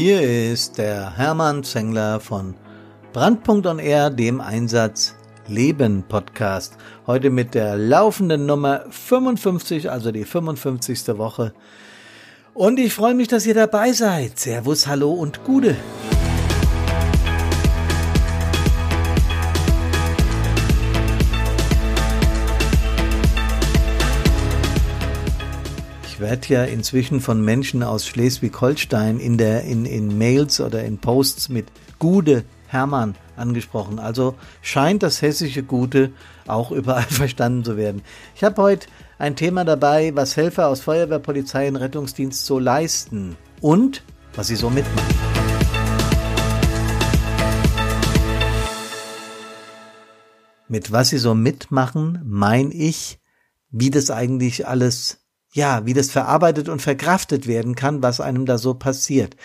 Hier ist der Hermann Zengler von Brandpunkt on Air, dem Einsatz Leben Podcast. Heute mit der laufenden Nummer 55, also die 55. Woche. Und ich freue mich, dass ihr dabei seid. Servus, hallo und Gude. Ich werde ja inzwischen von Menschen aus Schleswig-Holstein in in, in Mails oder in Posts mit Gude Hermann angesprochen. Also scheint das hessische Gute auch überall verstanden zu werden. Ich habe heute ein Thema dabei, was Helfer aus Feuerwehr, Polizei und Rettungsdienst so leisten und was sie so mitmachen. Mit was sie so mitmachen, meine ich, wie das eigentlich alles ja, wie das verarbeitet und verkraftet werden kann, was einem da so passiert.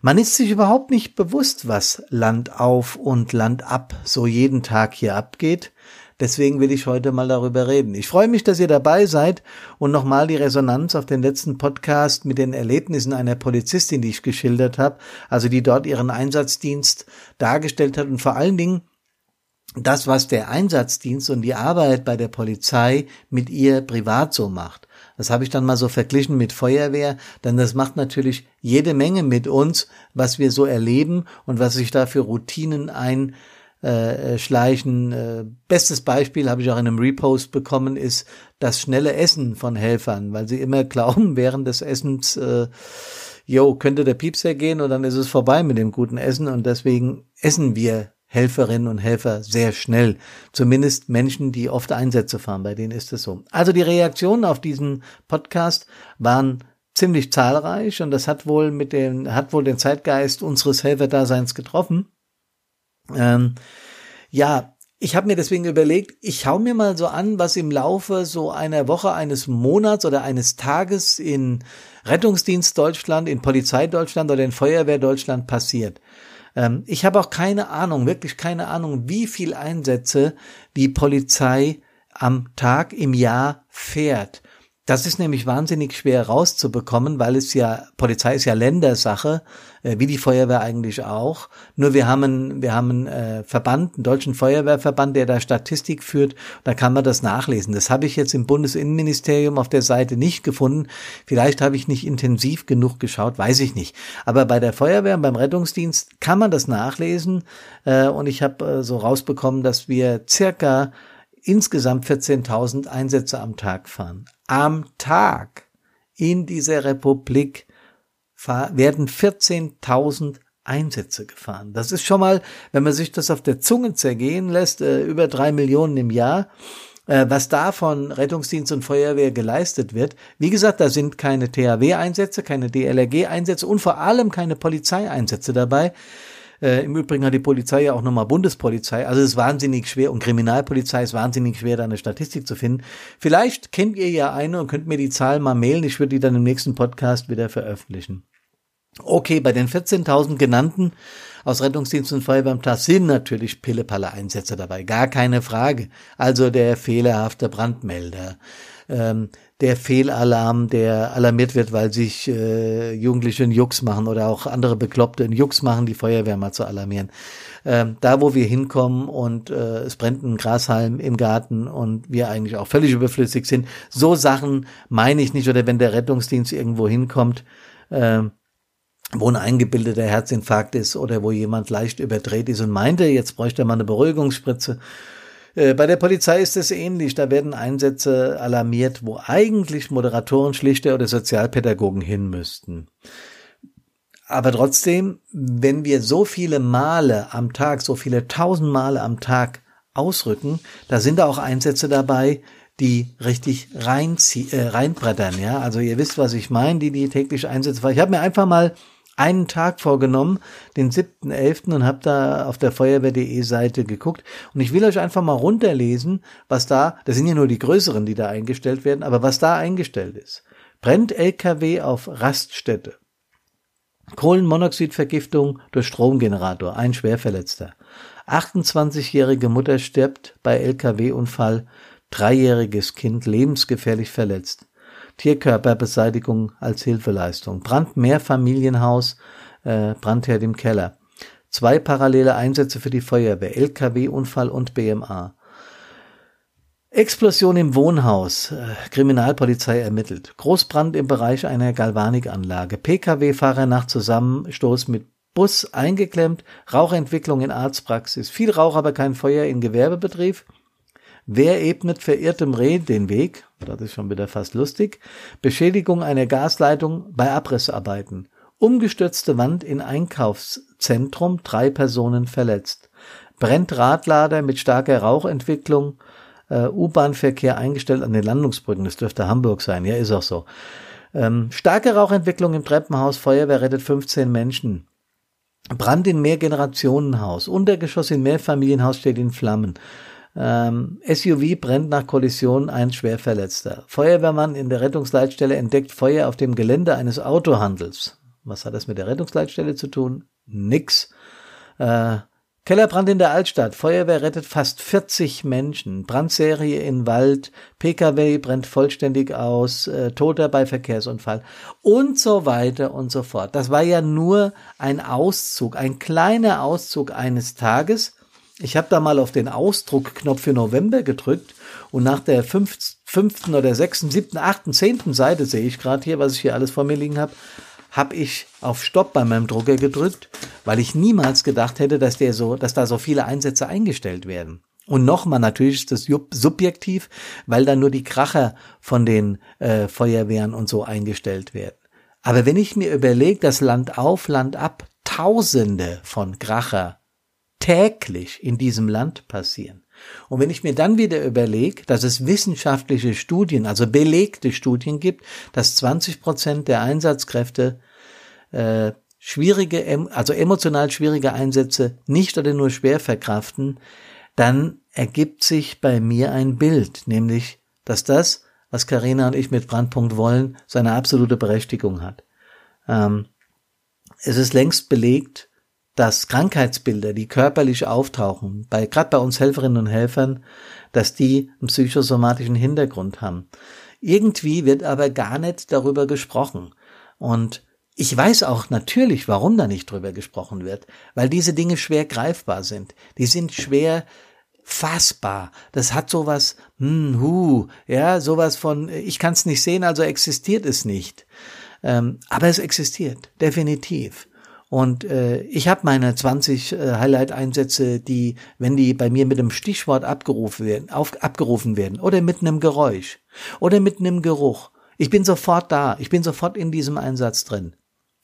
Man ist sich überhaupt nicht bewusst, was Land auf und Land ab so jeden Tag hier abgeht. Deswegen will ich heute mal darüber reden. Ich freue mich, dass ihr dabei seid und nochmal die Resonanz auf den letzten Podcast mit den Erlebnissen einer Polizistin, die ich geschildert habe, also die dort ihren Einsatzdienst dargestellt hat und vor allen Dingen das, was der Einsatzdienst und die Arbeit bei der Polizei mit ihr privat so macht. Das habe ich dann mal so verglichen mit Feuerwehr, denn das macht natürlich jede Menge mit uns, was wir so erleben und was sich da für Routinen einschleichen. Äh, bestes Beispiel habe ich auch in einem Repost bekommen, ist das schnelle Essen von Helfern, weil sie immer glauben, während des Essens, äh, jo, könnte der Piepser gehen und dann ist es vorbei mit dem guten Essen und deswegen essen wir Helferinnen und Helfer sehr schnell. Zumindest Menschen, die oft Einsätze fahren, bei denen ist es so. Also die Reaktionen auf diesen Podcast waren ziemlich zahlreich und das hat wohl mit dem, hat wohl den Zeitgeist unseres Helferdaseins getroffen. Ähm, ja, ich habe mir deswegen überlegt, ich hau mir mal so an, was im Laufe so einer Woche, eines Monats oder eines Tages in Rettungsdienst Deutschland, in Polizei Deutschland oder in Feuerwehr Deutschland passiert. Ähm, ich habe auch keine Ahnung, wirklich keine Ahnung, wie viel Einsätze die Polizei am Tag im Jahr fährt. Das ist nämlich wahnsinnig schwer rauszubekommen, weil es ja, Polizei ist ja Ländersache, äh, wie die Feuerwehr eigentlich auch. Nur wir haben, wir haben einen äh, Verband, einen deutschen Feuerwehrverband, der da Statistik führt. Da kann man das nachlesen. Das habe ich jetzt im Bundesinnenministerium auf der Seite nicht gefunden. Vielleicht habe ich nicht intensiv genug geschaut, weiß ich nicht. Aber bei der Feuerwehr und beim Rettungsdienst kann man das nachlesen. Äh, und ich habe äh, so rausbekommen, dass wir circa insgesamt 14.000 Einsätze am Tag fahren. Am Tag in dieser Republik werden 14.000 Einsätze gefahren. Das ist schon mal, wenn man sich das auf der Zunge zergehen lässt, äh, über drei Millionen im Jahr äh, was da von Rettungsdienst und Feuerwehr geleistet wird. Wie gesagt, da sind keine THW-Einsätze, keine DLRG-Einsätze und vor allem keine Polizeieinsätze dabei. Äh, Im Übrigen hat die Polizei ja auch nochmal Bundespolizei. Also es ist wahnsinnig schwer und Kriminalpolizei ist wahnsinnig schwer, da eine Statistik zu finden. Vielleicht kennt ihr ja eine und könnt mir die Zahl mal mailen. Ich würde die dann im nächsten Podcast wieder veröffentlichen. Okay, bei den 14.000 genannten aus Rettungsdienst und Feuerwehr am Tag sind natürlich Pillepalle-Einsätze dabei, gar keine Frage. Also der fehlerhafte Brandmelder, ähm, der Fehlalarm, der alarmiert wird, weil sich äh, Jugendliche einen Jux machen oder auch andere Bekloppte einen Jux machen, die Feuerwehr mal zu alarmieren. Ähm, da, wo wir hinkommen und äh, es brennt ein Grashalm im Garten und wir eigentlich auch völlig überflüssig sind, so Sachen meine ich nicht. Oder wenn der Rettungsdienst irgendwo hinkommt, äh, wo ein eingebildeter Herzinfarkt ist oder wo jemand leicht überdreht ist und meinte, jetzt bräuchte er mal eine Beruhigungsspritze äh, bei der Polizei ist es ähnlich. Da werden Einsätze alarmiert, wo eigentlich Moderatoren, Schlichter oder Sozialpädagogen hin müssten. Aber trotzdem, wenn wir so viele Male am Tag, so viele tausend Male am Tag ausrücken, da sind da auch Einsätze dabei, die richtig reinzie äh, reinbrettern, ja. Also ihr wisst, was ich meine, die die täglich Einsätze. Ich habe mir einfach mal einen Tag vorgenommen, den 7.11. und habe da auf der Feuerwehr.de Seite geguckt. Und ich will euch einfach mal runterlesen, was da, das sind ja nur die größeren, die da eingestellt werden, aber was da eingestellt ist. Brennt LKW auf Raststätte. Kohlenmonoxidvergiftung durch Stromgenerator, ein Schwerverletzter. 28-jährige Mutter stirbt bei LKW-Unfall, dreijähriges Kind lebensgefährlich verletzt. Tierkörperbeseitigung als Hilfeleistung. Brand Mehrfamilienhaus, äh, Brandherd im Keller. Zwei parallele Einsätze für die Feuerwehr, LKW-Unfall und BMA. Explosion im Wohnhaus. Äh, Kriminalpolizei ermittelt. Großbrand im Bereich einer Galvanikanlage. Pkw-Fahrer nach Zusammenstoß mit Bus eingeklemmt. Rauchentwicklung in Arztpraxis. Viel Rauch, aber kein Feuer in Gewerbebetrieb. Wer ebnet verirrtem Reh den Weg? Das ist schon wieder fast lustig. Beschädigung einer Gasleitung bei Abrissarbeiten. Umgestürzte Wand in Einkaufszentrum, drei Personen verletzt. Brennt Radlader mit starker Rauchentwicklung, äh, U-Bahn-Verkehr eingestellt an den Landungsbrücken. Das dürfte Hamburg sein. Ja, ist auch so. Ähm, starke Rauchentwicklung im Treppenhaus. Feuerwehr rettet 15 Menschen. Brand in Mehrgenerationenhaus. Untergeschoss in Mehrfamilienhaus steht in Flammen. Ähm, SUV brennt nach Kollision ein Schwerverletzter. Feuerwehrmann in der Rettungsleitstelle entdeckt Feuer auf dem Gelände eines Autohandels. Was hat das mit der Rettungsleitstelle zu tun? Nix. Äh, Kellerbrand in der Altstadt. Feuerwehr rettet fast 40 Menschen. Brandserie in Wald. PKW brennt vollständig aus. Äh, Toter bei Verkehrsunfall. Und so weiter und so fort. Das war ja nur ein Auszug, ein kleiner Auszug eines Tages ich habe da mal auf den Ausdruckknopf für November gedrückt und nach der fünften oder sechsten, siebten, achten, zehnten Seite sehe ich gerade hier, was ich hier alles vor mir liegen habe, habe ich auf Stopp bei meinem Drucker gedrückt, weil ich niemals gedacht hätte, dass der so, dass da so viele Einsätze eingestellt werden. Und nochmal, natürlich ist das subjektiv, weil da nur die Kracher von den äh, Feuerwehren und so eingestellt werden. Aber wenn ich mir überlege, dass Land auf, Land ab Tausende von Kracher täglich in diesem Land passieren. Und wenn ich mir dann wieder überlege, dass es wissenschaftliche Studien, also belegte Studien gibt, dass 20 Prozent der Einsatzkräfte äh, schwierige, also emotional schwierige Einsätze nicht oder nur schwer verkraften, dann ergibt sich bei mir ein Bild, nämlich, dass das, was Karina und ich mit Brandpunkt wollen, seine absolute Berechtigung hat. Ähm, es ist längst belegt, dass Krankheitsbilder, die körperlich auftauchen, bei gerade bei uns Helferinnen und Helfern, dass die einen psychosomatischen Hintergrund haben. Irgendwie wird aber gar nicht darüber gesprochen. Und ich weiß auch natürlich, warum da nicht drüber gesprochen wird, weil diese Dinge schwer greifbar sind. Die sind schwer fassbar. Das hat sowas, hm, hu, ja, sowas von, ich kann es nicht sehen, also existiert es nicht. Ähm, aber es existiert, definitiv. Und äh, ich habe meine 20 äh, Highlight-Einsätze, die, wenn die bei mir mit einem Stichwort abgerufen werden, auf, abgerufen werden oder mit einem Geräusch oder mit einem Geruch, ich bin sofort da, ich bin sofort in diesem Einsatz drin.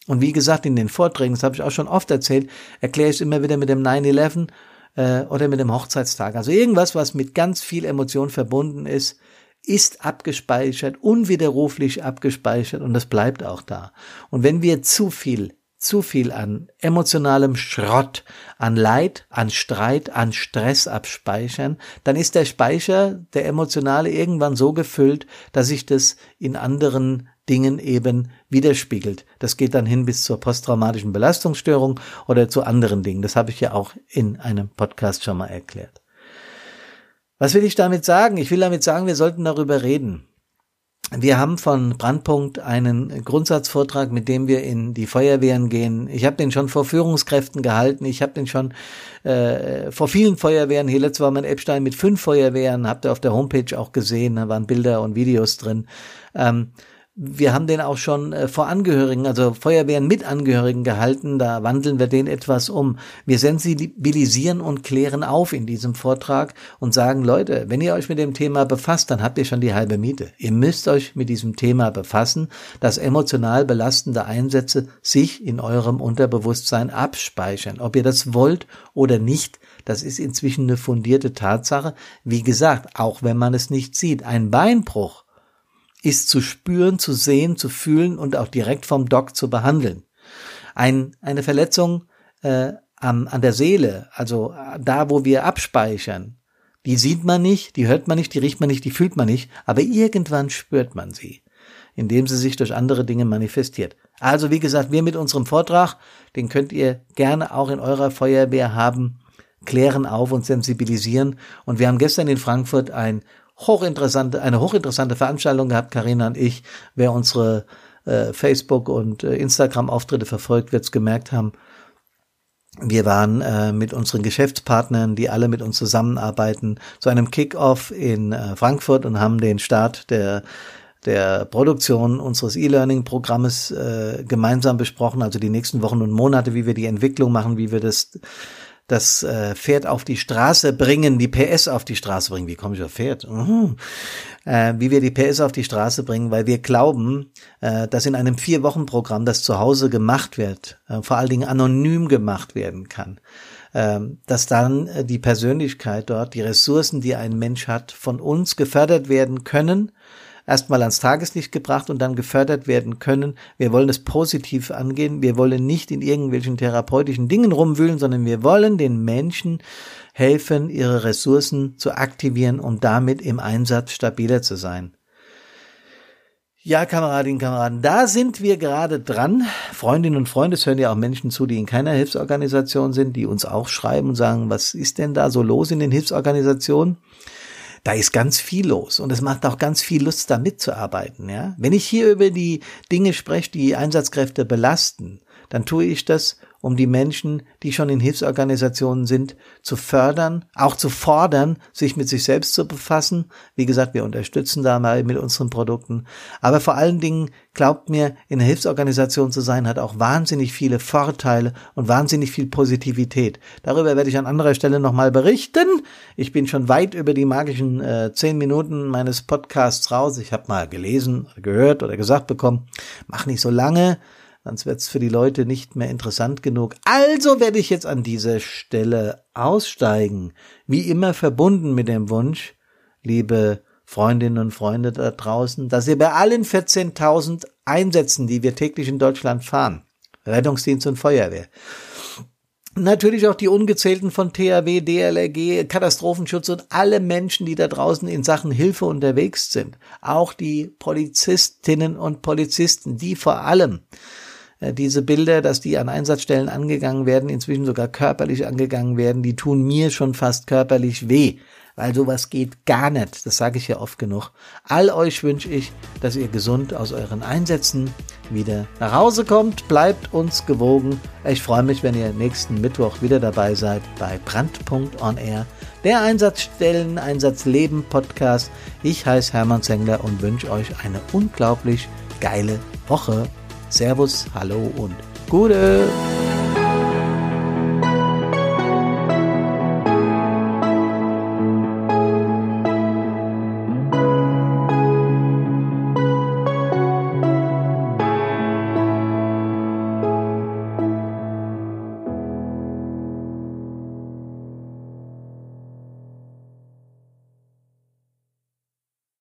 Und wie gesagt, in den Vorträgen, das habe ich auch schon oft erzählt, erkläre ich es immer wieder mit dem 9-11 äh, oder mit dem Hochzeitstag. Also irgendwas, was mit ganz viel Emotion verbunden ist, ist abgespeichert, unwiderruflich abgespeichert und das bleibt auch da. Und wenn wir zu viel zu viel an emotionalem Schrott, an Leid, an Streit, an Stress abspeichern, dann ist der Speicher, der emotionale, irgendwann so gefüllt, dass sich das in anderen Dingen eben widerspiegelt. Das geht dann hin bis zur posttraumatischen Belastungsstörung oder zu anderen Dingen. Das habe ich ja auch in einem Podcast schon mal erklärt. Was will ich damit sagen? Ich will damit sagen, wir sollten darüber reden. Wir haben von Brandpunkt einen Grundsatzvortrag, mit dem wir in die Feuerwehren gehen. Ich habe den schon vor Führungskräften gehalten. Ich habe den schon äh, vor vielen Feuerwehren. Hier letztes war mein Epstein mit fünf Feuerwehren. Habt ihr auf der Homepage auch gesehen. Da waren Bilder und Videos drin. Ähm, wir haben den auch schon äh, vor Angehörigen, also Feuerwehren mit Angehörigen gehalten. Da wandeln wir den etwas um. Wir sensibilisieren und klären auf in diesem Vortrag und sagen, Leute, wenn ihr euch mit dem Thema befasst, dann habt ihr schon die halbe Miete. Ihr müsst euch mit diesem Thema befassen, dass emotional belastende Einsätze sich in eurem Unterbewusstsein abspeichern. Ob ihr das wollt oder nicht, das ist inzwischen eine fundierte Tatsache. Wie gesagt, auch wenn man es nicht sieht. Ein Beinbruch ist zu spüren, zu sehen, zu fühlen und auch direkt vom Doc zu behandeln. Ein, eine Verletzung äh, an, an der Seele, also äh, da, wo wir abspeichern, die sieht man nicht, die hört man nicht, die riecht man nicht, die fühlt man nicht, aber irgendwann spürt man sie, indem sie sich durch andere Dinge manifestiert. Also wie gesagt, wir mit unserem Vortrag, den könnt ihr gerne auch in eurer Feuerwehr haben, klären auf und sensibilisieren. Und wir haben gestern in Frankfurt ein hochinteressante, eine hochinteressante Veranstaltung gehabt, Karina und ich. Wer unsere äh, Facebook und äh, Instagram-Auftritte verfolgt, wird's gemerkt haben. Wir waren äh, mit unseren Geschäftspartnern, die alle mit uns zusammenarbeiten, zu einem Kick-off in äh, Frankfurt und haben den Start der der Produktion unseres E-Learning-Programmes äh, gemeinsam besprochen, also die nächsten Wochen und Monate, wie wir die Entwicklung machen, wie wir das das äh, Pferd auf die Straße bringen, die PS auf die Straße bringen. Wie komme ich auf Pferd? Mhm. Äh, wie wir die PS auf die Straße bringen, weil wir glauben, äh, dass in einem Vier-Wochen-Programm, das zu Hause gemacht wird, äh, vor allen Dingen anonym gemacht werden kann, äh, dass dann äh, die Persönlichkeit dort, die Ressourcen, die ein Mensch hat, von uns gefördert werden können erstmal ans Tageslicht gebracht und dann gefördert werden können. Wir wollen es positiv angehen. Wir wollen nicht in irgendwelchen therapeutischen Dingen rumwühlen, sondern wir wollen den Menschen helfen, ihre Ressourcen zu aktivieren, um damit im Einsatz stabiler zu sein. Ja, Kameradinnen und Kameraden, da sind wir gerade dran. Freundinnen und Freunde, es hören ja auch Menschen zu, die in keiner Hilfsorganisation sind, die uns auch schreiben und sagen, was ist denn da so los in den Hilfsorganisationen? Da ist ganz viel los und es macht auch ganz viel Lust, da mitzuarbeiten. Ja? Wenn ich hier über die Dinge spreche, die Einsatzkräfte belasten, dann tue ich das, um die Menschen, die schon in Hilfsorganisationen sind, zu fördern, auch zu fordern, sich mit sich selbst zu befassen. Wie gesagt, wir unterstützen da mal mit unseren Produkten. Aber vor allen Dingen, glaubt mir, in einer Hilfsorganisation zu sein, hat auch wahnsinnig viele Vorteile und wahnsinnig viel Positivität. Darüber werde ich an anderer Stelle nochmal berichten. Ich bin schon weit über die magischen äh, zehn Minuten meines Podcasts raus. Ich habe mal gelesen, gehört oder gesagt bekommen, mach nicht so lange sonst wird es für die Leute nicht mehr interessant genug. Also werde ich jetzt an dieser Stelle aussteigen, wie immer verbunden mit dem Wunsch, liebe Freundinnen und Freunde da draußen, dass ihr bei allen 14.000 Einsätzen, die wir täglich in Deutschland fahren, Rettungsdienst und Feuerwehr, Natürlich auch die ungezählten von THW, DLRG, Katastrophenschutz und alle Menschen, die da draußen in Sachen Hilfe unterwegs sind. Auch die Polizistinnen und Polizisten, die vor allem diese Bilder, dass die an Einsatzstellen angegangen werden, inzwischen sogar körperlich angegangen werden, die tun mir schon fast körperlich weh, weil sowas geht gar nicht. Das sage ich ja oft genug. All euch wünsche ich, dass ihr gesund aus euren Einsätzen wieder nach Hause kommt. Bleibt uns gewogen. Ich freue mich, wenn ihr nächsten Mittwoch wieder dabei seid bei Brandpunkt on Air, der Einsatzstellen, Einsatzleben Podcast. Ich heiße Hermann Zengler und wünsche euch eine unglaublich geile Woche. Servus, hallo und Gute.